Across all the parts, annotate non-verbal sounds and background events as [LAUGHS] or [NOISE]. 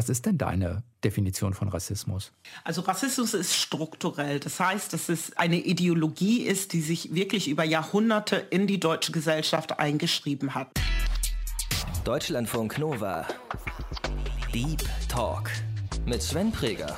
Was ist denn deine Definition von Rassismus? Also Rassismus ist strukturell. Das heißt, dass es eine Ideologie ist, die sich wirklich über Jahrhunderte in die deutsche Gesellschaft eingeschrieben hat. Deutschlandfunk Nova. Deep Talk mit Sven Preger.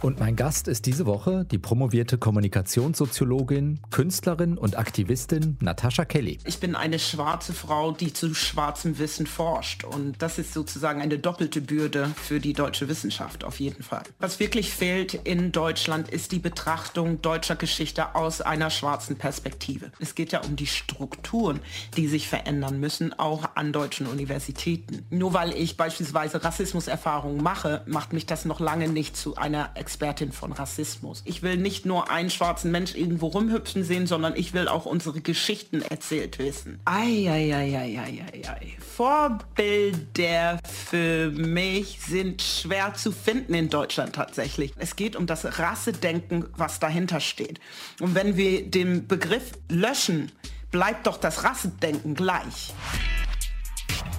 Und mein Gast ist diese Woche die promovierte Kommunikationssoziologin, Künstlerin und Aktivistin Natascha Kelly. Ich bin eine schwarze Frau, die zu schwarzem Wissen forscht. Und das ist sozusagen eine doppelte Bürde für die deutsche Wissenschaft auf jeden Fall. Was wirklich fehlt in Deutschland ist die Betrachtung deutscher Geschichte aus einer schwarzen Perspektive. Es geht ja um die Strukturen, die sich verändern müssen, auch an deutschen Universitäten. Nur weil ich beispielsweise Rassismuserfahrungen mache, macht mich das noch lange nicht zu einer Expertin von Rassismus. Ich will nicht nur einen schwarzen Mensch irgendwo rumhüpfen sehen, sondern ich will auch unsere Geschichten erzählt wissen. Eieieiei. Vorbilder für mich sind schwer zu finden in Deutschland tatsächlich. Es geht um das Rassedenken, was dahinter steht. Und wenn wir den Begriff löschen, bleibt doch das Rassedenken gleich.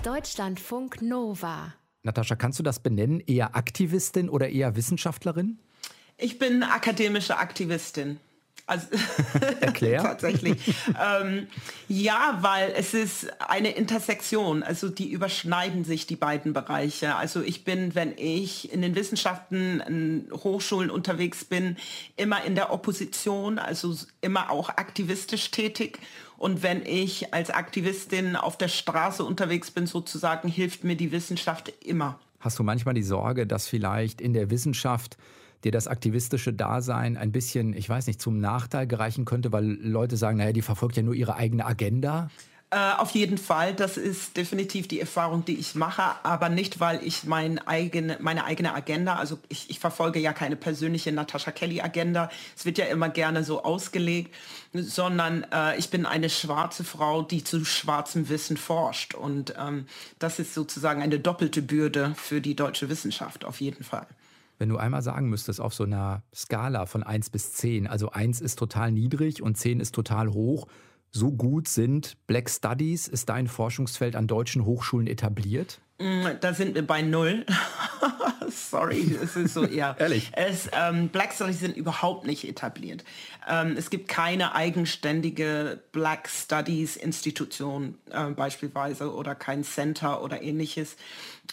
Deutschlandfunk Nova. Natascha, kannst du das benennen? Eher Aktivistin oder eher Wissenschaftlerin? Ich bin akademische Aktivistin. Also [LAUGHS] [LAUGHS] Erklär. tatsächlich. ähm, ja, weil es ist eine Intersektion, also die überschneiden sich die beiden Bereiche. Also ich bin, wenn ich in den Wissenschaften, in Hochschulen unterwegs bin, immer in der Opposition, also immer auch aktivistisch tätig. Und wenn ich als Aktivistin auf der Straße unterwegs bin, sozusagen, hilft mir die Wissenschaft immer. Hast du manchmal die Sorge, dass vielleicht in der Wissenschaft dir das aktivistische Dasein ein bisschen, ich weiß nicht, zum Nachteil gereichen könnte, weil Leute sagen, naja, die verfolgt ja nur ihre eigene Agenda? Äh, auf jeden Fall, das ist definitiv die Erfahrung, die ich mache, aber nicht, weil ich mein eigene, meine eigene Agenda, also ich, ich verfolge ja keine persönliche Natascha Kelly-Agenda, es wird ja immer gerne so ausgelegt, sondern äh, ich bin eine schwarze Frau, die zu schwarzem Wissen forscht und ähm, das ist sozusagen eine doppelte Bürde für die deutsche Wissenschaft, auf jeden Fall. Wenn du einmal sagen müsstest, auf so einer Skala von 1 bis 10, also 1 ist total niedrig und 10 ist total hoch, so gut sind Black Studies, ist dein Forschungsfeld an deutschen Hochschulen etabliert? Mm, da sind wir bei null. [LAUGHS] Sorry, es ist so eher. [LAUGHS] Ehrlich? Es, ähm, Black Studies sind überhaupt nicht etabliert. Ähm, es gibt keine eigenständige Black Studies Institution äh, beispielsweise oder kein Center oder ähnliches.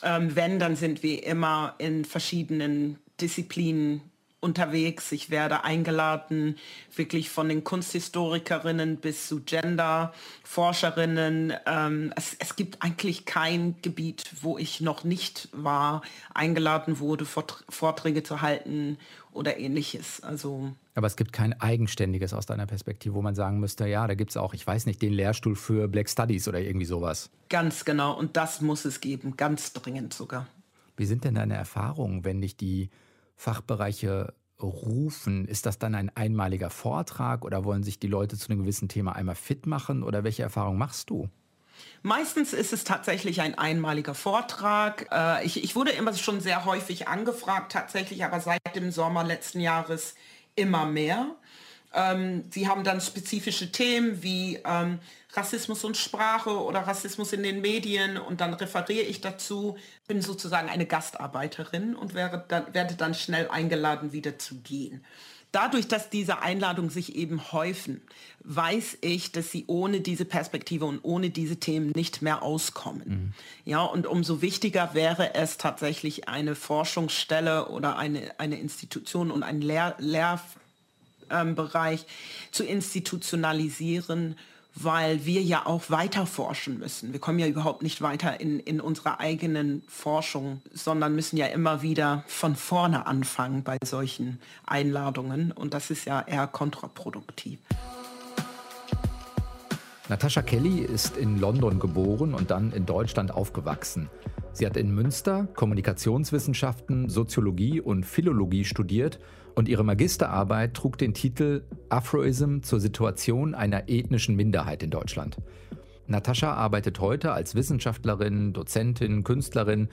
Ähm, wenn, dann sind wir immer in verschiedenen Disziplinen unterwegs. Ich werde eingeladen, wirklich von den Kunsthistorikerinnen bis zu Gender-Forscherinnen. Ähm, es, es, gibt eigentlich kein Gebiet, wo ich noch nicht war, eingeladen wurde, Vorträge zu halten oder ähnliches. Also aber es gibt kein eigenständiges aus deiner Perspektive, wo man sagen müsste, ja, da gibt es auch, ich weiß nicht, den Lehrstuhl für Black Studies oder irgendwie sowas. Ganz genau. Und das muss es geben, ganz dringend sogar. Wie sind denn deine Erfahrungen, wenn dich die Fachbereiche rufen? Ist das dann ein einmaliger Vortrag oder wollen sich die Leute zu einem gewissen Thema einmal fit machen oder welche Erfahrungen machst du? Meistens ist es tatsächlich ein einmaliger Vortrag. Äh, ich, ich wurde immer schon sehr häufig angefragt, tatsächlich, aber seit dem Sommer letzten Jahres immer mehr. Ähm, sie haben dann spezifische Themen wie ähm, Rassismus und Sprache oder Rassismus in den Medien und dann referiere ich dazu, bin sozusagen eine Gastarbeiterin und wäre dann, werde dann schnell eingeladen, wieder zu gehen. Dadurch, dass diese Einladungen sich eben häufen, weiß ich, dass sie ohne diese Perspektive und ohne diese Themen nicht mehr auskommen. Mhm. Ja, und umso wichtiger wäre es tatsächlich eine Forschungsstelle oder eine, eine Institution und ein Lehr Lehrbereich zu institutionalisieren, weil wir ja auch weiter forschen müssen. Wir kommen ja überhaupt nicht weiter in, in unserer eigenen Forschung, sondern müssen ja immer wieder von vorne anfangen bei solchen Einladungen. Und das ist ja eher kontraproduktiv. Natascha Kelly ist in London geboren und dann in Deutschland aufgewachsen. Sie hat in Münster Kommunikationswissenschaften, Soziologie und Philologie studiert und ihre Magisterarbeit trug den Titel Afroism zur Situation einer ethnischen Minderheit in Deutschland. Natascha arbeitet heute als Wissenschaftlerin, Dozentin, Künstlerin.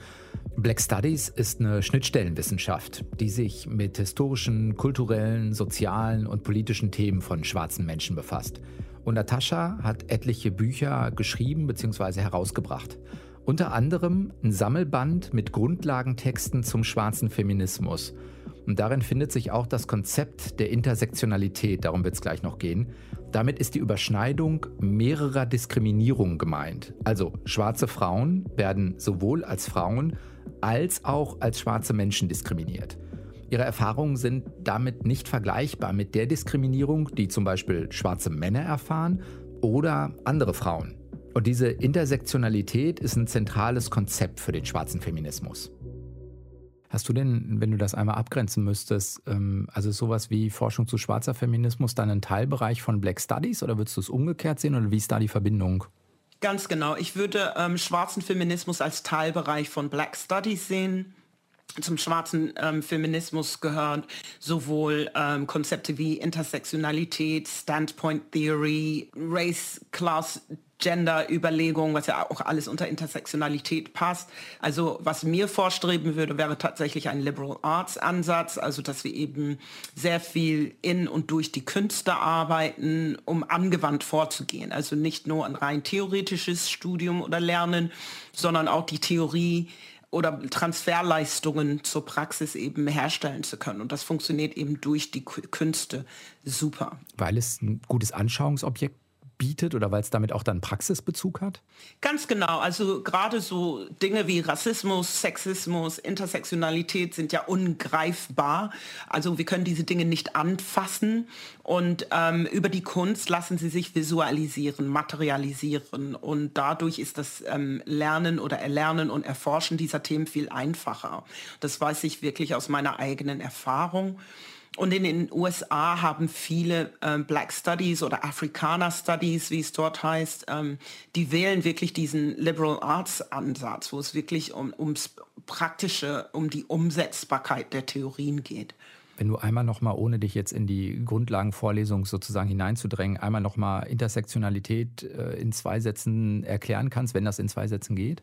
Black Studies ist eine Schnittstellenwissenschaft, die sich mit historischen, kulturellen, sozialen und politischen Themen von schwarzen Menschen befasst. Und Natascha hat etliche Bücher geschrieben bzw. herausgebracht. Unter anderem ein Sammelband mit Grundlagentexten zum schwarzen Feminismus. Und darin findet sich auch das Konzept der Intersektionalität, darum wird es gleich noch gehen. Damit ist die Überschneidung mehrerer Diskriminierungen gemeint. Also schwarze Frauen werden sowohl als Frauen als auch als schwarze Menschen diskriminiert. Ihre Erfahrungen sind damit nicht vergleichbar mit der Diskriminierung, die zum Beispiel schwarze Männer erfahren oder andere Frauen. Und diese Intersektionalität ist ein zentrales Konzept für den schwarzen Feminismus. Hast du denn, wenn du das einmal abgrenzen müsstest, ähm, also sowas wie Forschung zu schwarzer Feminismus, dann ein Teilbereich von Black Studies oder würdest du es umgekehrt sehen oder wie ist da die Verbindung? Ganz genau. Ich würde ähm, schwarzen Feminismus als Teilbereich von Black Studies sehen zum schwarzen ähm, Feminismus gehören sowohl ähm, Konzepte wie Intersektionalität, Standpoint Theory, Race, Class, Gender-Überlegung, was ja auch alles unter Intersektionalität passt. Also was mir vorstreben würde, wäre tatsächlich ein Liberal Arts Ansatz, also dass wir eben sehr viel in und durch die Künste arbeiten, um angewandt vorzugehen. Also nicht nur ein rein theoretisches Studium oder Lernen, sondern auch die Theorie oder Transferleistungen zur Praxis eben herstellen zu können. Und das funktioniert eben durch die Künste super. Weil es ein gutes Anschauungsobjekt bietet oder weil es damit auch dann Praxisbezug hat? Ganz genau. Also gerade so Dinge wie Rassismus, Sexismus, Intersektionalität sind ja ungreifbar. Also wir können diese Dinge nicht anfassen und ähm, über die Kunst lassen sie sich visualisieren, materialisieren und dadurch ist das ähm, Lernen oder Erlernen und Erforschen dieser Themen viel einfacher. Das weiß ich wirklich aus meiner eigenen Erfahrung. Und in den USA haben viele ähm, Black Studies oder Afrikaner Studies, wie es dort heißt, ähm, die wählen wirklich diesen Liberal Arts Ansatz, wo es wirklich um, ums Praktische, um die Umsetzbarkeit der Theorien geht. Wenn du einmal nochmal, ohne dich jetzt in die Grundlagenvorlesung sozusagen hineinzudrängen, einmal nochmal Intersektionalität äh, in zwei Sätzen erklären kannst, wenn das in zwei Sätzen geht?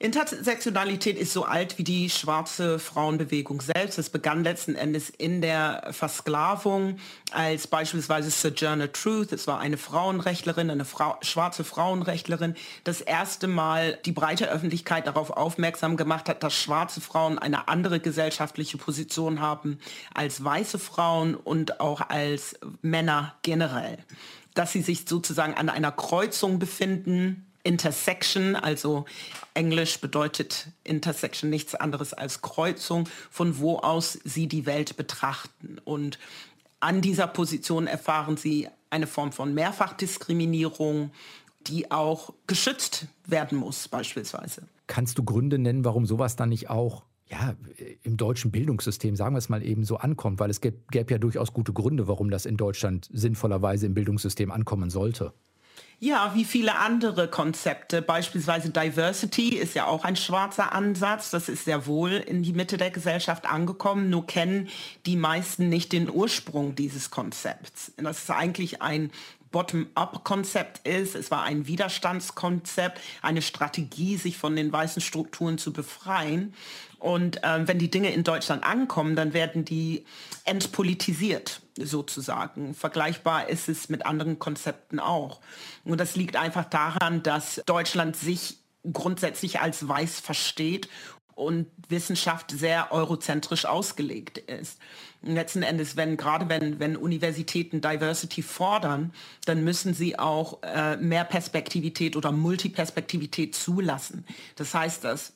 Intersektionalität ist so alt wie die schwarze Frauenbewegung selbst. Es begann letzten Endes in der Versklavung als beispielsweise Sojourner Truth. Es war eine Frauenrechtlerin, eine Frau, schwarze Frauenrechtlerin, das erste Mal die breite Öffentlichkeit darauf aufmerksam gemacht hat, dass schwarze Frauen eine andere gesellschaftliche Position haben als weiße Frauen und auch als Männer generell. Dass sie sich sozusagen an einer Kreuzung befinden Intersection, also Englisch bedeutet Intersection nichts anderes als Kreuzung, von wo aus sie die Welt betrachten. Und an dieser Position erfahren sie eine Form von Mehrfachdiskriminierung, die auch geschützt werden muss beispielsweise. Kannst du Gründe nennen, warum sowas dann nicht auch ja, im deutschen Bildungssystem, sagen wir es mal eben, so ankommt? Weil es gäbe, gäbe ja durchaus gute Gründe, warum das in Deutschland sinnvollerweise im Bildungssystem ankommen sollte. Ja, wie viele andere Konzepte, beispielsweise Diversity ist ja auch ein schwarzer Ansatz. Das ist sehr wohl in die Mitte der Gesellschaft angekommen. Nur kennen die meisten nicht den Ursprung dieses Konzepts. Das ist eigentlich ein Bottom-up-Konzept ist. Es war ein Widerstandskonzept, eine Strategie, sich von den weißen Strukturen zu befreien. Und ähm, wenn die Dinge in Deutschland ankommen, dann werden die entpolitisiert sozusagen. Vergleichbar ist es mit anderen Konzepten auch. Und das liegt einfach daran, dass Deutschland sich grundsätzlich als weiß versteht und Wissenschaft sehr eurozentrisch ausgelegt ist. letzten Endes, wenn gerade wenn, wenn Universitäten Diversity fordern, dann müssen sie auch äh, mehr Perspektivität oder Multiperspektivität zulassen. Das heißt, dass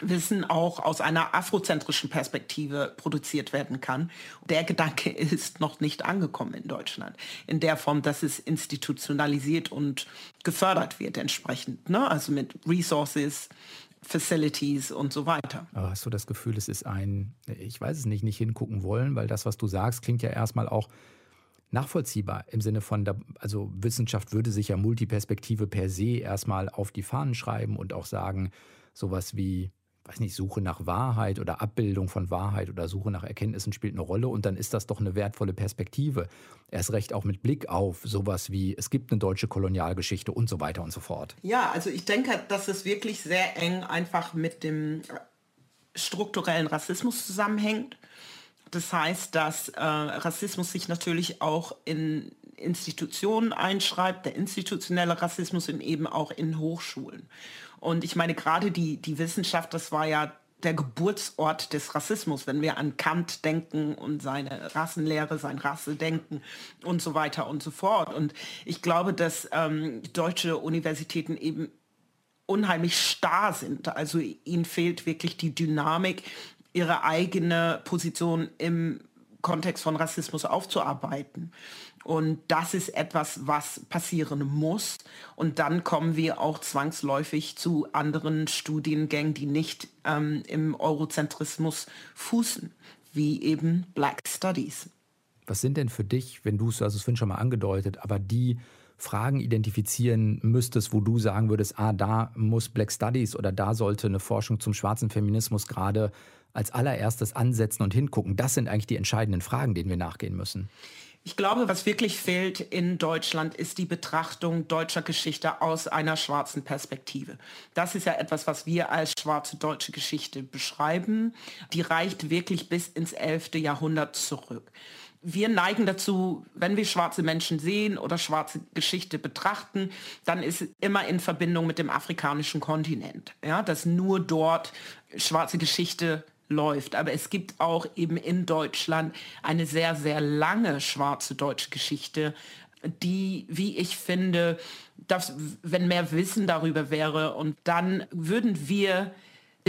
Wissen auch aus einer afrozentrischen Perspektive produziert werden kann. Der Gedanke [LAUGHS] ist noch nicht angekommen in Deutschland. In der Form, dass es institutionalisiert und gefördert wird entsprechend. Ne? Also mit Resources, Facilities und so weiter. Aber hast du das Gefühl, es ist ein, ich weiß es nicht, nicht hingucken wollen, weil das, was du sagst, klingt ja erstmal auch nachvollziehbar im Sinne von, also Wissenschaft würde sich ja Multiperspektive per se erstmal auf die Fahnen schreiben und auch sagen, sowas wie weiß nicht, Suche nach Wahrheit oder Abbildung von Wahrheit oder Suche nach Erkenntnissen spielt eine Rolle und dann ist das doch eine wertvolle Perspektive. Erst recht auch mit Blick auf sowas wie, es gibt eine deutsche Kolonialgeschichte und so weiter und so fort. Ja, also ich denke, dass es wirklich sehr eng einfach mit dem strukturellen Rassismus zusammenhängt. Das heißt, dass äh, Rassismus sich natürlich auch in Institutionen einschreibt, der institutionelle Rassismus und eben auch in Hochschulen. Und ich meine, gerade die, die Wissenschaft, das war ja der Geburtsort des Rassismus, wenn wir an Kant denken und seine Rassenlehre, sein Rassedenken und so weiter und so fort. Und ich glaube, dass ähm, deutsche Universitäten eben unheimlich starr sind. Also ihnen fehlt wirklich die Dynamik, ihre eigene Position im Kontext von Rassismus aufzuarbeiten. Und das ist etwas, was passieren muss. Und dann kommen wir auch zwangsläufig zu anderen Studiengängen, die nicht ähm, im Eurozentrismus fußen, wie eben Black Studies. Was sind denn für dich, wenn du es, also es vorhin schon mal angedeutet, aber die Fragen identifizieren müsstest, wo du sagen würdest, ah, da muss Black Studies oder da sollte eine Forschung zum schwarzen Feminismus gerade als allererstes ansetzen und hingucken. Das sind eigentlich die entscheidenden Fragen, denen wir nachgehen müssen. Ich glaube, was wirklich fehlt in Deutschland, ist die Betrachtung deutscher Geschichte aus einer schwarzen Perspektive. Das ist ja etwas, was wir als schwarze deutsche Geschichte beschreiben. Die reicht wirklich bis ins 11. Jahrhundert zurück wir neigen dazu, wenn wir schwarze Menschen sehen oder schwarze Geschichte betrachten, dann ist es immer in Verbindung mit dem afrikanischen Kontinent. Ja, dass nur dort schwarze Geschichte läuft. Aber es gibt auch eben in Deutschland eine sehr, sehr lange schwarze deutsche Geschichte, die, wie ich finde, dass, wenn mehr Wissen darüber wäre und dann würden wir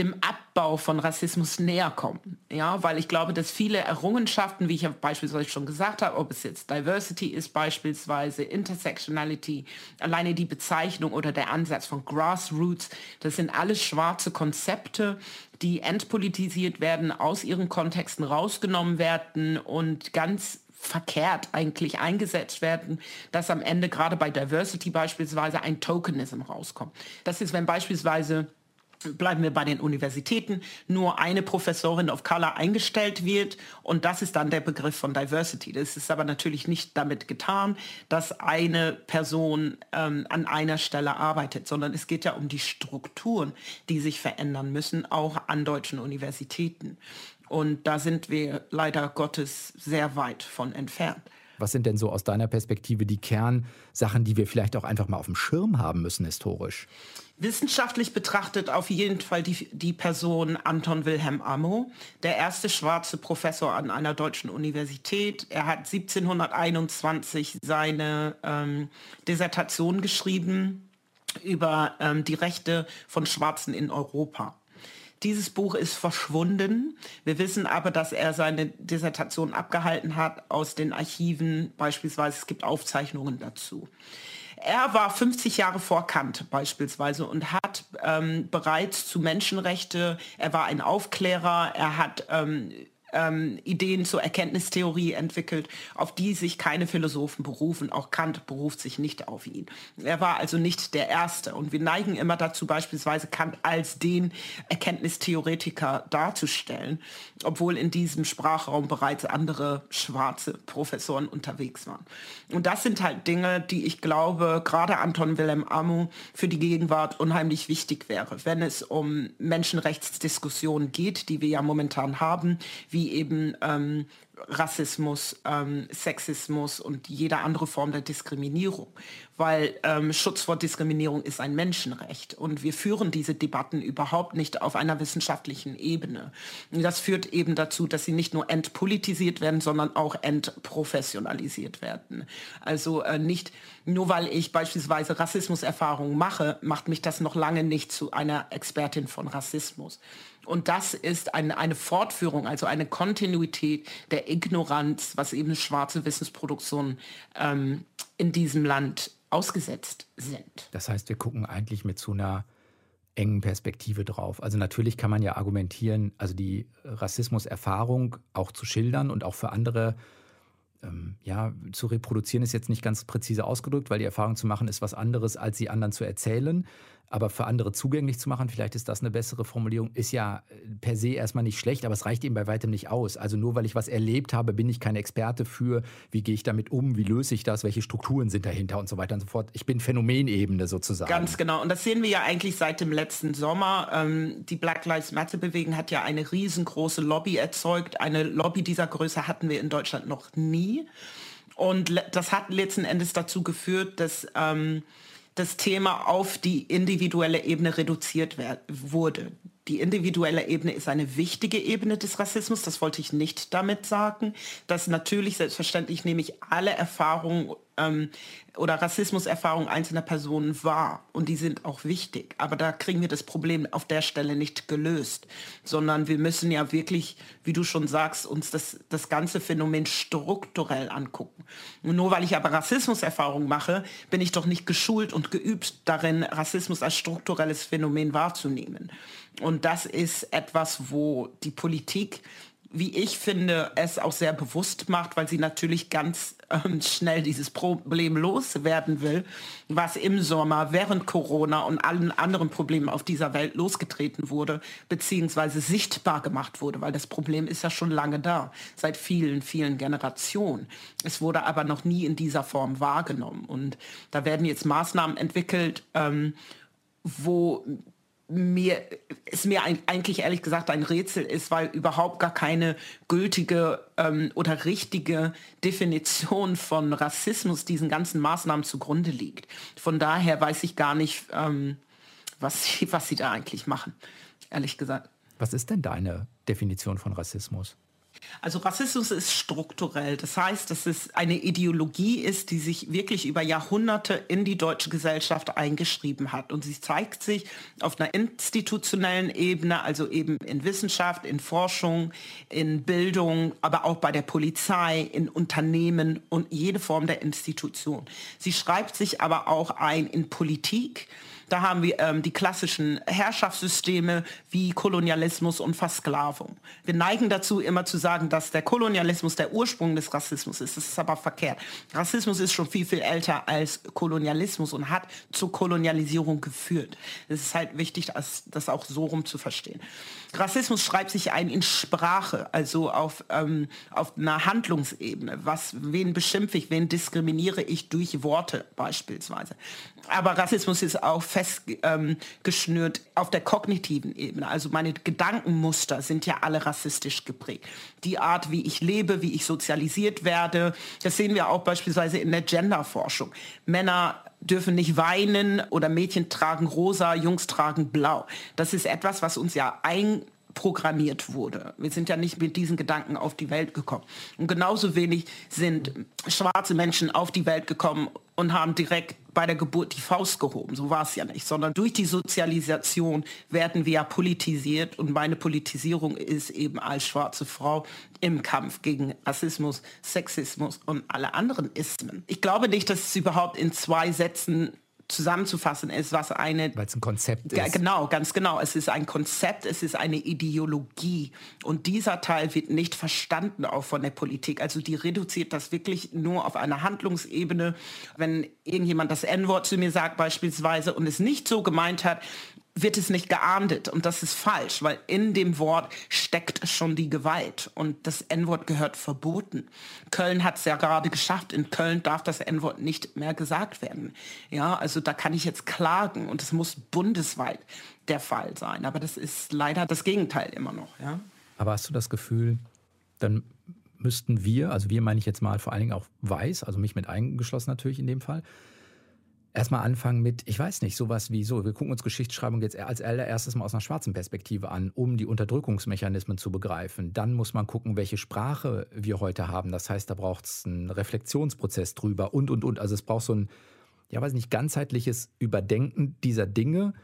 dem Abbau von Rassismus näher kommen. Ja, weil ich glaube, dass viele Errungenschaften, wie ich ja beispielsweise schon gesagt habe, ob es jetzt Diversity ist beispielsweise, Intersectionality, alleine die Bezeichnung oder der Ansatz von Grassroots, das sind alles schwarze Konzepte, die entpolitisiert werden, aus ihren Kontexten rausgenommen werden und ganz verkehrt eigentlich eingesetzt werden, dass am Ende gerade bei Diversity beispielsweise ein Tokenism rauskommt. Das ist, wenn beispielsweise bleiben wir bei den Universitäten, nur eine Professorin of Color eingestellt wird und das ist dann der Begriff von Diversity. Das ist aber natürlich nicht damit getan, dass eine Person ähm, an einer Stelle arbeitet, sondern es geht ja um die Strukturen, die sich verändern müssen, auch an deutschen Universitäten. Und da sind wir leider Gottes sehr weit von entfernt. Was sind denn so aus deiner Perspektive die Kernsachen, die wir vielleicht auch einfach mal auf dem Schirm haben müssen historisch? Wissenschaftlich betrachtet auf jeden Fall die, die Person Anton Wilhelm Ammo, der erste schwarze Professor an einer deutschen Universität. Er hat 1721 seine ähm, Dissertation geschrieben über ähm, die Rechte von Schwarzen in Europa. Dieses Buch ist verschwunden. Wir wissen aber, dass er seine Dissertation abgehalten hat aus den Archiven. Beispielsweise es gibt Aufzeichnungen dazu. Er war 50 Jahre vor Kant beispielsweise und hat ähm, bereits zu Menschenrechte, er war ein Aufklärer, er hat ähm, ähm, Ideen zur Erkenntnistheorie entwickelt, auf die sich keine Philosophen berufen. Auch Kant beruft sich nicht auf ihn. Er war also nicht der Erste. Und wir neigen immer dazu, beispielsweise Kant als den Erkenntnistheoretiker darzustellen, obwohl in diesem Sprachraum bereits andere schwarze Professoren unterwegs waren. Und das sind halt Dinge, die ich glaube, gerade Anton Wilhelm Amu für die Gegenwart unheimlich wichtig wäre, wenn es um Menschenrechtsdiskussionen geht, die wir ja momentan haben, wie wie eben ähm, Rassismus, ähm, Sexismus und jede andere Form der Diskriminierung. Weil ähm, Schutz vor Diskriminierung ist ein Menschenrecht. Und wir führen diese Debatten überhaupt nicht auf einer wissenschaftlichen Ebene. Und das führt eben dazu, dass sie nicht nur entpolitisiert werden, sondern auch entprofessionalisiert werden. Also äh, nicht nur weil ich beispielsweise Rassismuserfahrungen mache, macht mich das noch lange nicht zu einer Expertin von Rassismus. Und das ist eine, eine Fortführung, also eine Kontinuität der Ignoranz, was eben schwarze Wissensproduktionen ähm, in diesem Land ausgesetzt sind. Das heißt, wir gucken eigentlich mit so einer engen Perspektive drauf. Also natürlich kann man ja argumentieren, also die Rassismuserfahrung auch zu schildern und auch für andere ähm, ja, zu reproduzieren ist jetzt nicht ganz präzise ausgedrückt, weil die Erfahrung zu machen ist was anderes, als sie anderen zu erzählen aber für andere zugänglich zu machen, vielleicht ist das eine bessere Formulierung, ist ja äh, per se erstmal nicht schlecht, aber es reicht eben bei weitem nicht aus. Also nur weil ich was erlebt habe, bin ich kein Experte für, wie gehe ich damit um, wie löse ich das, welche Strukturen sind dahinter und so weiter und so fort. Ich bin Phänomenebene sozusagen. Ganz genau. Und das sehen wir ja eigentlich seit dem letzten Sommer. Ähm, die Black Lives Matter Bewegung hat ja eine riesengroße Lobby erzeugt. Eine Lobby dieser Größe hatten wir in Deutschland noch nie. Und das hat letzten Endes dazu geführt, dass ähm, das Thema auf die individuelle Ebene reduziert wurde. Die individuelle Ebene ist eine wichtige Ebene des Rassismus, das wollte ich nicht damit sagen. Dass natürlich, selbstverständlich nehme ich alle Erfahrungen ähm, oder Rassismuserfahrungen einzelner Personen wahr und die sind auch wichtig. Aber da kriegen wir das Problem auf der Stelle nicht gelöst, sondern wir müssen ja wirklich, wie du schon sagst, uns das, das ganze Phänomen strukturell angucken. Und nur weil ich aber Rassismuserfahrungen mache, bin ich doch nicht geschult und geübt darin, Rassismus als strukturelles Phänomen wahrzunehmen. Und das ist etwas, wo die Politik wie ich finde, es auch sehr bewusst macht, weil sie natürlich ganz ähm, schnell dieses Problem loswerden will, was im Sommer während Corona und allen anderen Problemen auf dieser Welt losgetreten wurde, beziehungsweise sichtbar gemacht wurde, weil das Problem ist ja schon lange da, seit vielen, vielen Generationen. Es wurde aber noch nie in dieser Form wahrgenommen. Und da werden jetzt Maßnahmen entwickelt, ähm, wo mir ist mir eigentlich ehrlich gesagt ein Rätsel ist, weil überhaupt gar keine gültige ähm, oder richtige Definition von Rassismus diesen ganzen Maßnahmen zugrunde liegt. Von daher weiß ich gar nicht, ähm, was, sie, was sie da eigentlich machen, ehrlich gesagt. Was ist denn deine Definition von Rassismus? Also Rassismus ist strukturell. Das heißt, dass es eine Ideologie ist, die sich wirklich über Jahrhunderte in die deutsche Gesellschaft eingeschrieben hat. Und sie zeigt sich auf einer institutionellen Ebene, also eben in Wissenschaft, in Forschung, in Bildung, aber auch bei der Polizei, in Unternehmen und jede Form der Institution. Sie schreibt sich aber auch ein in Politik, da haben wir ähm, die klassischen Herrschaftssysteme wie Kolonialismus und Versklavung. Wir neigen dazu, immer zu sagen, dass der Kolonialismus der Ursprung des Rassismus ist. Das ist aber verkehrt. Rassismus ist schon viel, viel älter als Kolonialismus und hat zur Kolonialisierung geführt. Es ist halt wichtig, das, das auch so rum zu verstehen. Rassismus schreibt sich ein in Sprache, also auf, ähm, auf einer Handlungsebene. Was, wen beschimpfe ich, wen diskriminiere ich durch Worte beispielsweise. Aber Rassismus ist auch festgeschnürt ähm, auf der kognitiven Ebene. Also meine Gedankenmuster sind ja alle rassistisch geprägt. Die Art, wie ich lebe, wie ich sozialisiert werde, das sehen wir auch beispielsweise in der Genderforschung. Männer dürfen nicht weinen oder Mädchen tragen rosa, Jungs tragen blau. Das ist etwas, was uns ja ein programmiert wurde. Wir sind ja nicht mit diesen Gedanken auf die Welt gekommen. Und genauso wenig sind schwarze Menschen auf die Welt gekommen und haben direkt bei der Geburt die Faust gehoben. So war es ja nicht, sondern durch die Sozialisation werden wir ja politisiert und meine Politisierung ist eben als schwarze Frau im Kampf gegen Rassismus, Sexismus und alle anderen Ismen. Ich glaube nicht, dass es überhaupt in zwei Sätzen zusammenzufassen ist, was eine... Weil es ein Konzept ist. Genau, ganz genau. Es ist ein Konzept, es ist eine Ideologie. Und dieser Teil wird nicht verstanden auch von der Politik. Also die reduziert das wirklich nur auf eine Handlungsebene. Wenn irgendjemand das N-Wort zu mir sagt beispielsweise und es nicht so gemeint hat, wird es nicht geahndet und das ist falsch, weil in dem Wort steckt schon die Gewalt und das N-Wort gehört verboten. Köln hat es ja gerade geschafft, in Köln darf das N-Wort nicht mehr gesagt werden. Ja, also da kann ich jetzt klagen und es muss bundesweit der Fall sein, aber das ist leider das Gegenteil immer noch. Ja. Aber hast du das Gefühl, dann müssten wir, also wir meine ich jetzt mal vor allen Dingen auch weiß, also mich mit eingeschlossen natürlich in dem Fall, erstmal anfangen mit, ich weiß nicht, sowas wie so, wir gucken uns Geschichtsschreibung jetzt als allererstes mal aus einer schwarzen Perspektive an, um die Unterdrückungsmechanismen zu begreifen. Dann muss man gucken, welche Sprache wir heute haben. Das heißt, da braucht es einen Reflexionsprozess drüber und, und, und. Also es braucht so ein, ja weiß nicht, ganzheitliches Überdenken dieser Dinge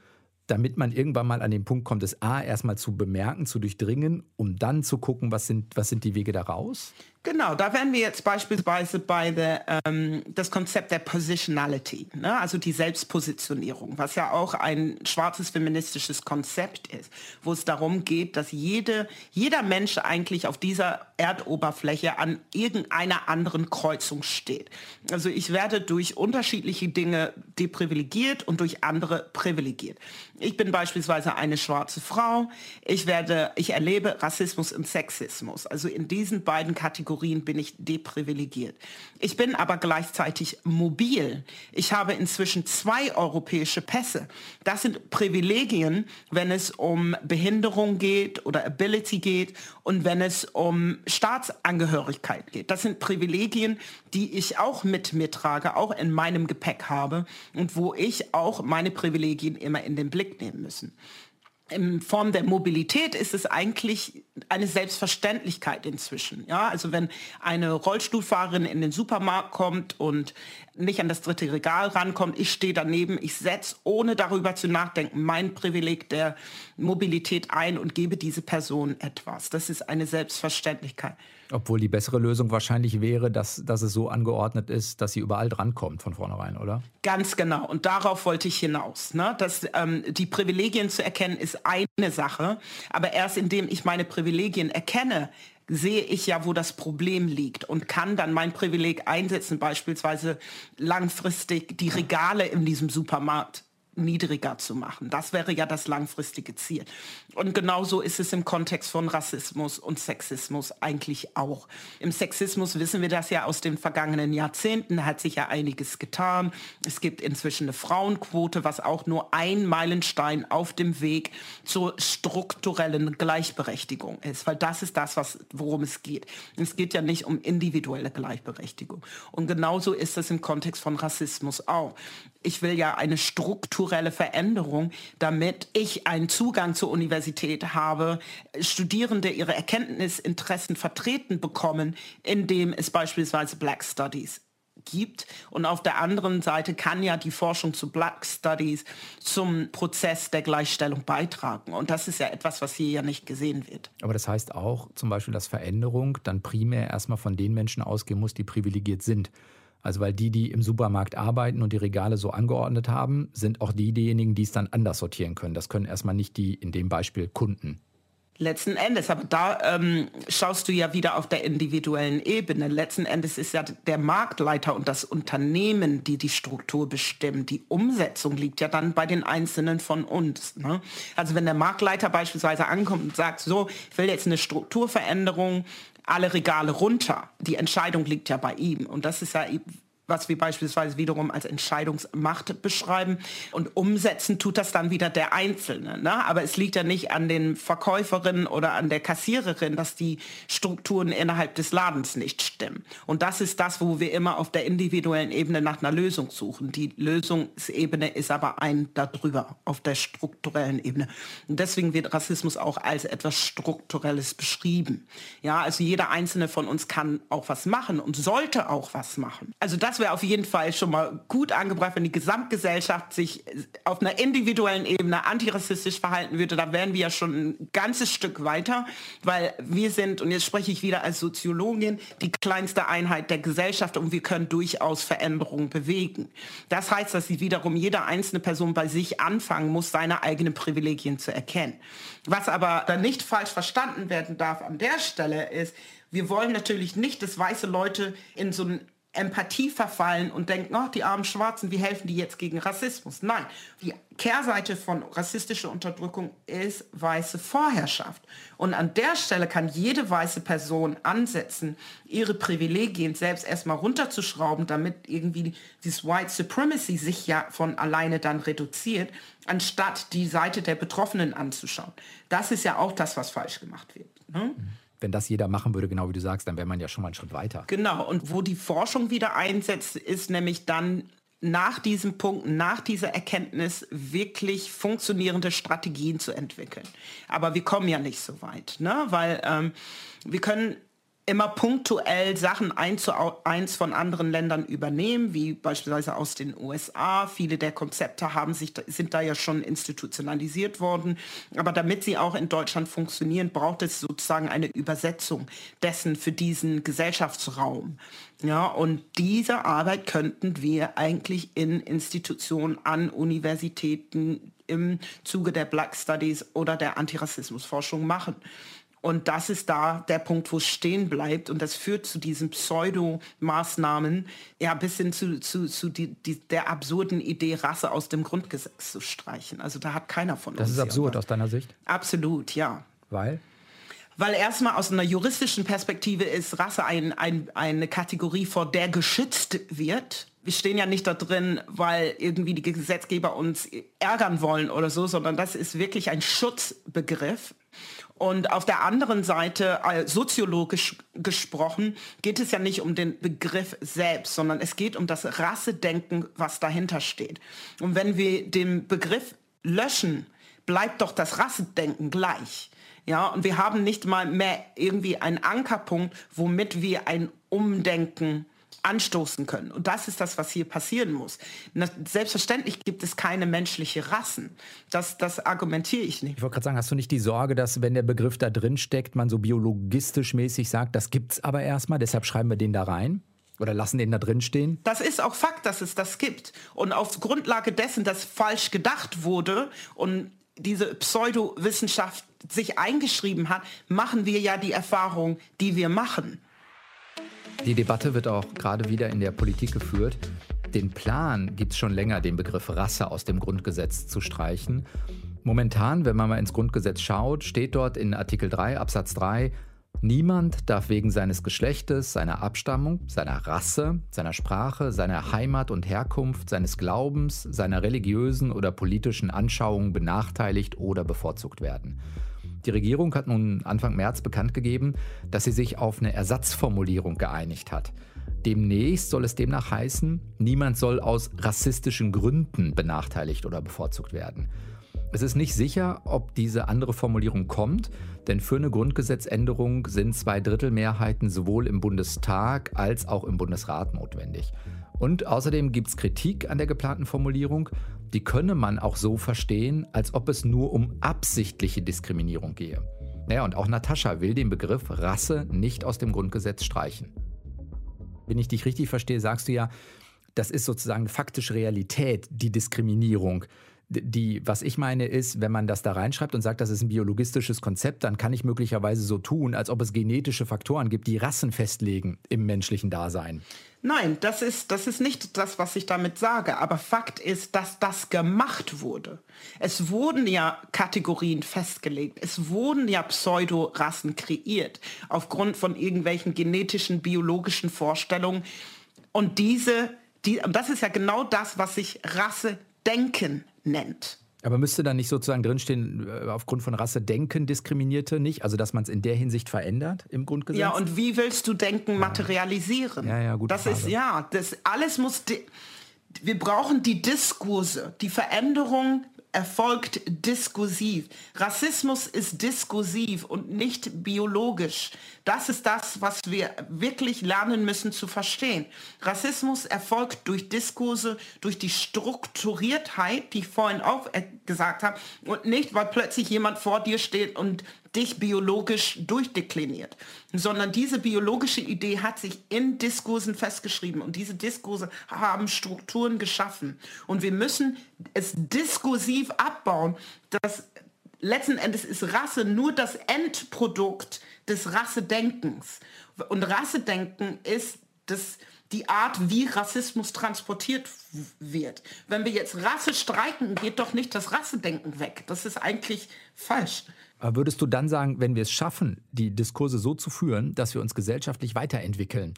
damit man irgendwann mal an den Punkt kommt, es A erstmal zu bemerken, zu durchdringen, um dann zu gucken, was sind, was sind die Wege daraus? Genau, da wären wir jetzt beispielsweise bei der, ähm, das Konzept der Positionality, ne? also die Selbstpositionierung, was ja auch ein schwarzes feministisches Konzept ist, wo es darum geht, dass jede, jeder Mensch eigentlich auf dieser Erdoberfläche an irgendeiner anderen Kreuzung steht. Also ich werde durch unterschiedliche Dinge deprivilegiert und durch andere privilegiert. Ich bin beispielsweise eine schwarze Frau. Ich werde, ich erlebe Rassismus und Sexismus. Also in diesen beiden Kategorien Kategorien bin ich deprivilegiert. Ich bin aber gleichzeitig mobil. Ich habe inzwischen zwei europäische Pässe. Das sind Privilegien, wenn es um Behinderung geht oder Ability geht und wenn es um Staatsangehörigkeit geht. Das sind Privilegien, die ich auch mit mir trage, auch in meinem Gepäck habe und wo ich auch meine Privilegien immer in den Blick nehmen müssen in Form der Mobilität ist es eigentlich eine Selbstverständlichkeit inzwischen. Ja, also wenn eine Rollstuhlfahrerin in den Supermarkt kommt und nicht an das dritte Regal rankommt, ich stehe daneben, ich setze, ohne darüber zu nachdenken, mein Privileg der Mobilität ein und gebe diese Person etwas. Das ist eine Selbstverständlichkeit. Obwohl die bessere Lösung wahrscheinlich wäre, dass, dass es so angeordnet ist, dass sie überall drankommt von vornherein, oder? Ganz genau. Und darauf wollte ich hinaus. Ne? Dass, ähm, die Privilegien zu erkennen ist eine Sache, aber erst indem ich meine Privilegien erkenne, sehe ich ja, wo das Problem liegt und kann dann mein Privileg einsetzen, beispielsweise langfristig die Regale in diesem Supermarkt niedriger zu machen. Das wäre ja das langfristige Ziel. Und genauso ist es im Kontext von Rassismus und Sexismus eigentlich auch. Im Sexismus wissen wir das ja aus den vergangenen Jahrzehnten, hat sich ja einiges getan. Es gibt inzwischen eine Frauenquote, was auch nur ein Meilenstein auf dem Weg zur strukturellen Gleichberechtigung ist, weil das ist das, was, worum es geht. Es geht ja nicht um individuelle Gleichberechtigung. Und genauso ist es im Kontext von Rassismus auch. Ich will ja eine strukturelle Veränderung, damit ich einen Zugang zur Universität habe, Studierende ihre Erkenntnisinteressen vertreten bekommen, indem es beispielsweise Black Studies gibt. Und auf der anderen Seite kann ja die Forschung zu Black Studies zum Prozess der Gleichstellung beitragen. Und das ist ja etwas, was hier ja nicht gesehen wird. Aber das heißt auch zum Beispiel, dass Veränderung dann primär erstmal von den Menschen ausgehen muss, die privilegiert sind. Also weil die, die im Supermarkt arbeiten und die Regale so angeordnet haben, sind auch die, diejenigen, die es dann anders sortieren können. Das können erstmal nicht die, in dem Beispiel, Kunden. Letzten Endes, aber da ähm, schaust du ja wieder auf der individuellen Ebene. Letzten Endes ist ja der Marktleiter und das Unternehmen, die die Struktur bestimmen. Die Umsetzung liegt ja dann bei den Einzelnen von uns. Ne? Also wenn der Marktleiter beispielsweise ankommt und sagt, so, ich will jetzt eine Strukturveränderung, alle Regale runter. Die Entscheidung liegt ja bei ihm. Und das ist ja was wir beispielsweise wiederum als Entscheidungsmacht beschreiben. Und umsetzen tut das dann wieder der Einzelne. Ne? Aber es liegt ja nicht an den Verkäuferinnen oder an der Kassiererin, dass die Strukturen innerhalb des Ladens nicht stimmen. Und das ist das, wo wir immer auf der individuellen Ebene nach einer Lösung suchen. Die Lösungsebene ist aber ein darüber, auf der strukturellen Ebene. Und deswegen wird Rassismus auch als etwas Strukturelles beschrieben. Ja, also jeder Einzelne von uns kann auch was machen und sollte auch was machen. Also das das wäre auf jeden Fall schon mal gut angebracht, wenn die Gesamtgesellschaft sich auf einer individuellen Ebene antirassistisch verhalten würde. Da wären wir ja schon ein ganzes Stück weiter, weil wir sind, und jetzt spreche ich wieder als Soziologin, die kleinste Einheit der Gesellschaft und wir können durchaus Veränderungen bewegen. Das heißt, dass sie wiederum jede einzelne Person bei sich anfangen muss, seine eigenen Privilegien zu erkennen. Was aber dann nicht falsch verstanden werden darf an der Stelle ist, wir wollen natürlich nicht, dass weiße Leute in so ein Empathie verfallen und denken, oh, die armen Schwarzen, wie helfen die jetzt gegen Rassismus? Nein, die Kehrseite von rassistischer Unterdrückung ist weiße Vorherrschaft. Und an der Stelle kann jede weiße Person ansetzen, ihre Privilegien selbst erstmal runterzuschrauben, damit irgendwie dieses White Supremacy sich ja von alleine dann reduziert, anstatt die Seite der Betroffenen anzuschauen. Das ist ja auch das, was falsch gemacht wird. Ne? Mhm wenn das jeder machen würde, genau wie du sagst, dann wäre man ja schon mal einen Schritt weiter. Genau, und wo die Forschung wieder einsetzt, ist nämlich dann nach diesem Punkt, nach dieser Erkenntnis wirklich funktionierende Strategien zu entwickeln. Aber wir kommen ja nicht so weit, ne? weil ähm, wir können immer punktuell Sachen eins zu eins von anderen Ländern übernehmen, wie beispielsweise aus den USA. Viele der Konzepte haben sich, sind da ja schon institutionalisiert worden. Aber damit sie auch in Deutschland funktionieren, braucht es sozusagen eine Übersetzung dessen für diesen Gesellschaftsraum. Ja, und diese Arbeit könnten wir eigentlich in Institutionen an Universitäten im Zuge der Black Studies oder der Antirassismusforschung machen. Und das ist da der Punkt, wo es stehen bleibt. Und das führt zu diesen Pseudo-Maßnahmen, ja, bis hin zu, zu, zu die, die, der absurden Idee, Rasse aus dem Grundgesetz zu streichen. Also da hat keiner von das uns. Das ist absurd aus deiner Sicht? Absolut, ja. Weil? Weil erstmal aus einer juristischen Perspektive ist Rasse ein, ein, eine Kategorie, vor der geschützt wird. Wir stehen ja nicht da drin, weil irgendwie die Gesetzgeber uns ärgern wollen oder so, sondern das ist wirklich ein Schutzbegriff. Und auf der anderen Seite, äh, soziologisch gesprochen, geht es ja nicht um den Begriff selbst, sondern es geht um das Rassedenken, was dahinter steht. Und wenn wir den Begriff löschen, bleibt doch das Rassedenken gleich. Ja, und wir haben nicht mal mehr irgendwie einen Ankerpunkt, womit wir ein Umdenken anstoßen können. Und das ist das, was hier passieren muss. Selbstverständlich gibt es keine menschliche Rassen. Das, das argumentiere ich nicht. Ich wollte gerade sagen, hast du nicht die Sorge, dass wenn der Begriff da drin steckt, man so biologistisch mäßig sagt, das gibt es aber erstmal, deshalb schreiben wir den da rein? Oder lassen den da drin stehen? Das ist auch Fakt, dass es das gibt. Und auf Grundlage dessen, dass falsch gedacht wurde und diese Pseudowissenschaft sich eingeschrieben hat, machen wir ja die Erfahrung, die wir machen. Die Debatte wird auch gerade wieder in der Politik geführt. Den Plan gibt es schon länger, den Begriff Rasse aus dem Grundgesetz zu streichen. Momentan, wenn man mal ins Grundgesetz schaut, steht dort in Artikel 3 Absatz 3, Niemand darf wegen seines Geschlechtes, seiner Abstammung, seiner Rasse, seiner Sprache, seiner Heimat und Herkunft, seines Glaubens, seiner religiösen oder politischen Anschauungen benachteiligt oder bevorzugt werden. Die Regierung hat nun Anfang März bekannt gegeben, dass sie sich auf eine Ersatzformulierung geeinigt hat. Demnächst soll es demnach heißen, niemand soll aus rassistischen Gründen benachteiligt oder bevorzugt werden. Es ist nicht sicher, ob diese andere Formulierung kommt, denn für eine Grundgesetzänderung sind zwei Drittel Mehrheiten sowohl im Bundestag als auch im Bundesrat notwendig. Und außerdem gibt es Kritik an der geplanten Formulierung. Die könne man auch so verstehen, als ob es nur um absichtliche Diskriminierung gehe. Naja, und auch Natascha will den Begriff Rasse nicht aus dem Grundgesetz streichen. Wenn ich dich richtig verstehe, sagst du ja, das ist sozusagen faktische Realität, die Diskriminierung die, was ich meine, ist, wenn man das da reinschreibt und sagt, das ist ein biologistisches Konzept, dann kann ich möglicherweise so tun, als ob es genetische Faktoren gibt, die Rassen festlegen im menschlichen Dasein. Nein, das ist, das ist nicht das, was ich damit sage. Aber Fakt ist, dass das gemacht wurde. Es wurden ja Kategorien festgelegt. Es wurden ja Pseudorassen kreiert aufgrund von irgendwelchen genetischen, biologischen Vorstellungen. Und diese, die, das ist ja genau das, was sich Rasse denken nennt. Aber müsste da nicht sozusagen drinstehen, äh, aufgrund von Rasse denken Diskriminierte nicht? Also, dass man es in der Hinsicht verändert im Grundgesetz? Ja, und wie willst du Denken materialisieren? Ja, ja, gut. Das Frage. ist, ja, das alles muss, wir brauchen die Diskurse, die Veränderung erfolgt diskursiv. Rassismus ist diskursiv und nicht biologisch. Das ist das, was wir wirklich lernen müssen zu verstehen. Rassismus erfolgt durch Diskurse, durch die Strukturiertheit, die ich vorhin auch gesagt habe, und nicht, weil plötzlich jemand vor dir steht und dich biologisch durchdekliniert, sondern diese biologische Idee hat sich in Diskursen festgeschrieben und diese Diskurse haben Strukturen geschaffen. Und wir müssen es diskursiv abbauen, dass letzten Endes ist Rasse nur das Endprodukt des Rassedenkens. Und Rassedenken ist das, die Art, wie Rassismus transportiert wird. Wenn wir jetzt Rasse streiken, geht doch nicht das Rassedenken weg. Das ist eigentlich falsch. Aber würdest du dann sagen, wenn wir es schaffen, die Diskurse so zu führen, dass wir uns gesellschaftlich weiterentwickeln,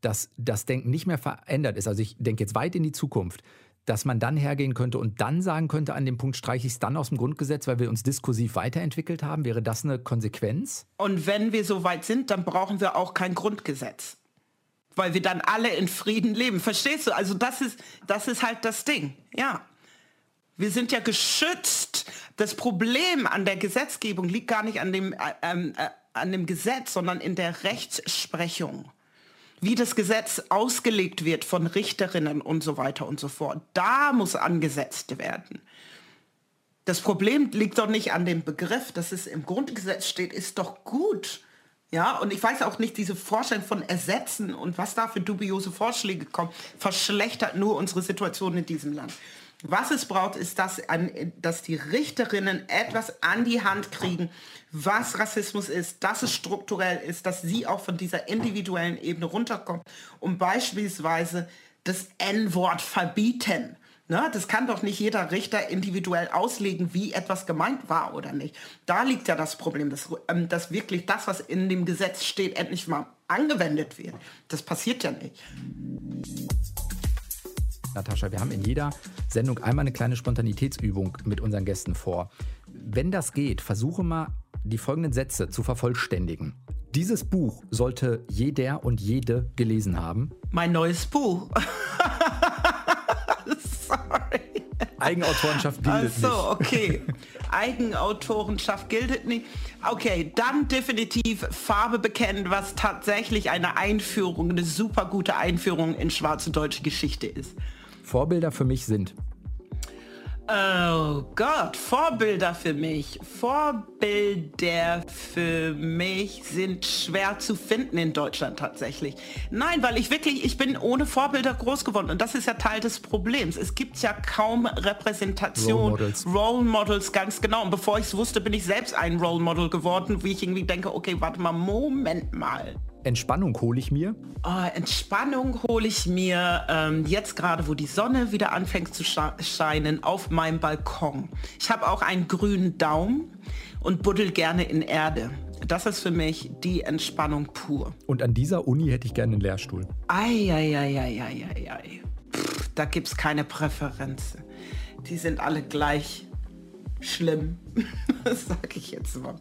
dass das Denken nicht mehr verändert ist, also ich denke jetzt weit in die Zukunft, dass man dann hergehen könnte und dann sagen könnte, an dem Punkt streiche ich es dann aus dem Grundgesetz, weil wir uns diskursiv weiterentwickelt haben? Wäre das eine Konsequenz? Und wenn wir so weit sind, dann brauchen wir auch kein Grundgesetz. Weil wir dann alle in Frieden leben. Verstehst du? Also das ist, das ist halt das Ding. Ja. Wir sind ja geschützt. Das Problem an der Gesetzgebung liegt gar nicht an dem, äh, ähm, äh, an dem Gesetz, sondern in der Rechtsprechung. Wie das Gesetz ausgelegt wird von Richterinnen und so weiter und so fort. Da muss angesetzt werden. Das Problem liegt doch nicht an dem Begriff, dass es im Grundgesetz steht, ist doch gut. Ja, und ich weiß auch nicht, diese Vorstellung von Ersetzen und was da für dubiose Vorschläge kommen, verschlechtert nur unsere Situation in diesem Land. Was es braucht, ist, dass, dass die Richterinnen etwas an die Hand kriegen, was Rassismus ist, dass es strukturell ist, dass sie auch von dieser individuellen Ebene runterkommen, um beispielsweise das N-Wort verbieten. Ne? Das kann doch nicht jeder Richter individuell auslegen, wie etwas gemeint war oder nicht. Da liegt ja das Problem, dass, ähm, dass wirklich das, was in dem Gesetz steht, endlich mal angewendet wird. Das passiert ja nicht. Natascha, wir haben in jeder Sendung einmal eine kleine Spontanitätsübung mit unseren Gästen vor. Wenn das geht, versuche mal die folgenden Sätze zu vervollständigen. Dieses Buch sollte jeder und jede gelesen haben. Mein neues Buch. [LAUGHS] Eigenautorenschaft gilt nicht. okay. [LAUGHS] Eigenautorenschaft gilt nicht. Okay, dann definitiv Farbe bekennen, was tatsächlich eine Einführung, eine super gute Einführung in schwarze deutsche Geschichte ist. Vorbilder für mich sind Oh Gott, Vorbilder für mich. Vorbilder für mich sind schwer zu finden in Deutschland tatsächlich. Nein, weil ich wirklich, ich bin ohne Vorbilder groß geworden und das ist ja Teil des Problems. Es gibt ja kaum Repräsentation. Role Models. Role Models, ganz genau. Und bevor ich es wusste, bin ich selbst ein Role Model geworden, wie ich irgendwie denke, okay, warte mal, Moment mal. Entspannung hole ich mir? Oh, Entspannung hole ich mir ähm, jetzt gerade, wo die Sonne wieder anfängt zu scheinen, auf meinem Balkon. Ich habe auch einen grünen Daumen und buddel gerne in Erde. Das ist für mich die Entspannung pur. Und an dieser Uni hätte ich gerne einen Lehrstuhl. Eieieiei. Da gibt es keine Präferenzen. Die sind alle gleich schlimm. [LAUGHS] das sage ich jetzt mal.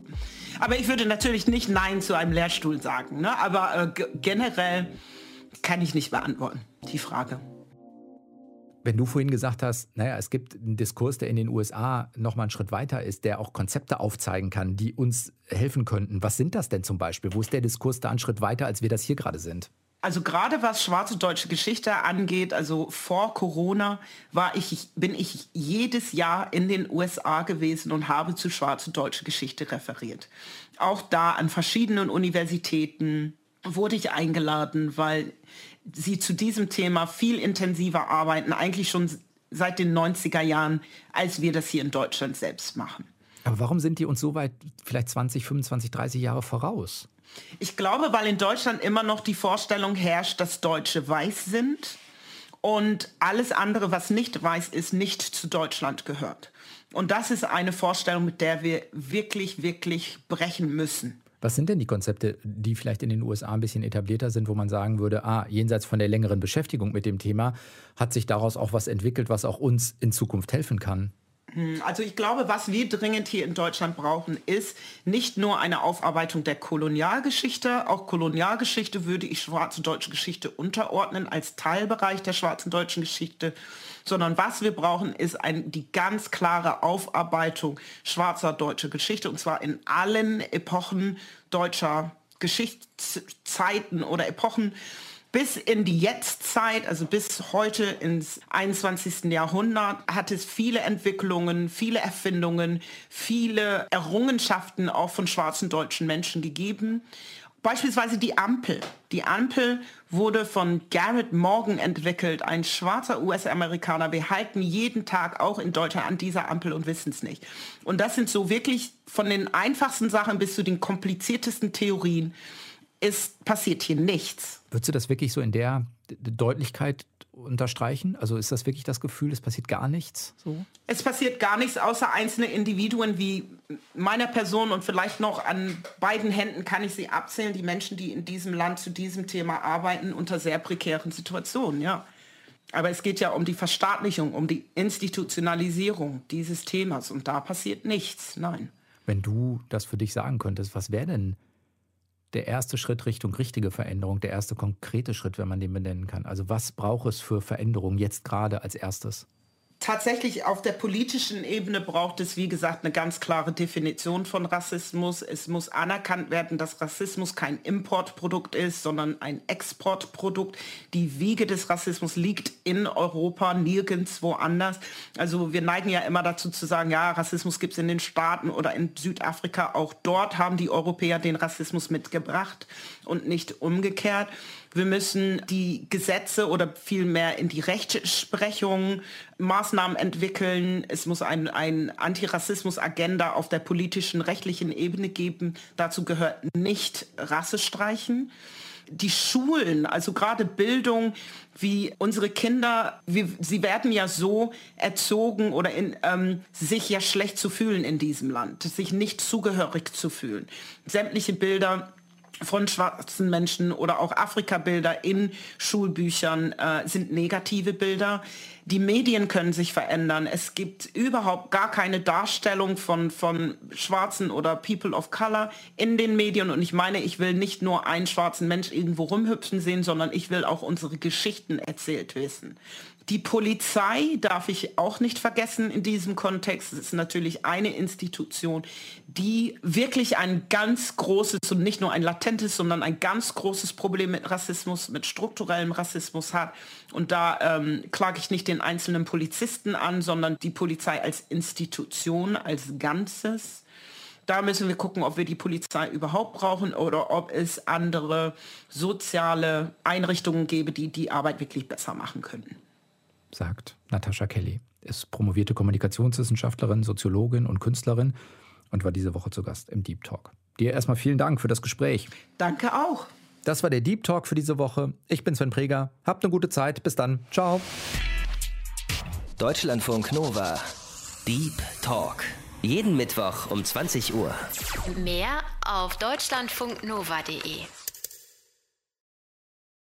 Aber ich würde natürlich nicht Nein zu einem Lehrstuhl sagen. Ne? Aber äh, generell kann ich nicht beantworten, die Frage. Wenn du vorhin gesagt hast, naja, es gibt einen Diskurs, der in den USA noch mal einen Schritt weiter ist, der auch Konzepte aufzeigen kann, die uns helfen könnten. Was sind das denn zum Beispiel? Wo ist der Diskurs da einen Schritt weiter, als wir das hier gerade sind? Also gerade was schwarze deutsche Geschichte angeht, also vor Corona war ich, bin ich jedes Jahr in den USA gewesen und habe zu schwarze deutsche Geschichte referiert. Auch da an verschiedenen Universitäten wurde ich eingeladen, weil sie zu diesem Thema viel intensiver arbeiten, eigentlich schon seit den 90er Jahren, als wir das hier in Deutschland selbst machen. Aber warum sind die uns so weit, vielleicht 20, 25, 30 Jahre voraus? Ich glaube, weil in Deutschland immer noch die Vorstellung herrscht, dass Deutsche weiß sind und alles andere, was nicht weiß ist, nicht zu Deutschland gehört. Und das ist eine Vorstellung, mit der wir wirklich, wirklich brechen müssen. Was sind denn die Konzepte, die vielleicht in den USA ein bisschen etablierter sind, wo man sagen würde, ah, jenseits von der längeren Beschäftigung mit dem Thema hat sich daraus auch was entwickelt, was auch uns in Zukunft helfen kann? Hm, also ich glaube, was wir dringend hier in Deutschland brauchen, ist nicht nur eine Aufarbeitung der Kolonialgeschichte. Auch Kolonialgeschichte würde ich schwarze deutsche Geschichte unterordnen als Teilbereich der schwarzen deutschen Geschichte, sondern was wir brauchen, ist ein, die ganz klare Aufarbeitung schwarzer deutscher Geschichte und zwar in allen Epochen deutscher Geschichtszeiten oder Epochen bis in die Jetztzeit, also bis heute ins 21. Jahrhundert, hat es viele Entwicklungen, viele Erfindungen, viele Errungenschaften auch von schwarzen deutschen Menschen gegeben. Beispielsweise die Ampel. Die Ampel wurde von Garrett Morgan entwickelt, ein schwarzer US-Amerikaner. Wir halten jeden Tag auch in Deutschland an dieser Ampel und wissen es nicht. Und das sind so wirklich von den einfachsten Sachen bis zu den kompliziertesten Theorien ist passiert hier nichts. Würdest du das wirklich so in der Deutlichkeit unterstreichen? Also ist das wirklich das Gefühl, es passiert gar nichts? So? Es passiert gar nichts, außer einzelne Individuen wie meiner Person und vielleicht noch an beiden Händen kann ich sie abzählen, die Menschen, die in diesem Land zu diesem Thema arbeiten, unter sehr prekären Situationen, ja. Aber es geht ja um die Verstaatlichung, um die Institutionalisierung dieses Themas und da passiert nichts, nein. Wenn du das für dich sagen könntest, was wäre denn der erste Schritt Richtung richtige Veränderung, der erste konkrete Schritt, wenn man den benennen kann? Also was braucht es für Veränderung jetzt gerade als erstes? Tatsächlich auf der politischen Ebene braucht es, wie gesagt, eine ganz klare Definition von Rassismus. Es muss anerkannt werden, dass Rassismus kein Importprodukt ist, sondern ein Exportprodukt. Die Wiege des Rassismus liegt in Europa, nirgends woanders. Also wir neigen ja immer dazu zu sagen, ja, Rassismus gibt es in den Staaten oder in Südafrika. Auch dort haben die Europäer den Rassismus mitgebracht und nicht umgekehrt. Wir müssen die Gesetze oder vielmehr in die Rechtsprechung Maßnahmen entwickeln. Es muss ein, ein Antirassismus-Agenda auf der politischen, rechtlichen Ebene geben. Dazu gehört nicht Rasse streichen. die Schulen, also gerade Bildung, wie unsere Kinder, wie, sie werden ja so erzogen oder in, ähm, sich ja schlecht zu fühlen in diesem Land, sich nicht zugehörig zu fühlen. Sämtliche Bilder von schwarzen Menschen oder auch Afrika-Bilder in Schulbüchern äh, sind negative Bilder. Die Medien können sich verändern. Es gibt überhaupt gar keine Darstellung von, von Schwarzen oder People of Color in den Medien. Und ich meine, ich will nicht nur einen schwarzen Mensch irgendwo rumhüpfen sehen, sondern ich will auch unsere Geschichten erzählt wissen. Die Polizei darf ich auch nicht vergessen in diesem Kontext. Es ist natürlich eine Institution, die wirklich ein ganz großes und nicht nur ein latentes, sondern ein ganz großes Problem mit Rassismus, mit strukturellem Rassismus hat. Und da ähm, klage ich nicht den einzelnen Polizisten an, sondern die Polizei als Institution, als Ganzes. Da müssen wir gucken, ob wir die Polizei überhaupt brauchen oder ob es andere soziale Einrichtungen gäbe, die die Arbeit wirklich besser machen könnten sagt Natascha Kelly, ist promovierte Kommunikationswissenschaftlerin, Soziologin und Künstlerin und war diese Woche zu Gast im Deep Talk. Dir erstmal vielen Dank für das Gespräch. Danke auch. Das war der Deep Talk für diese Woche. Ich bin Sven Preger. Habt eine gute Zeit. Bis dann. Ciao. Deutschlandfunk Nova. Deep Talk. Jeden Mittwoch um 20 Uhr. Mehr auf deutschlandfunknova.de.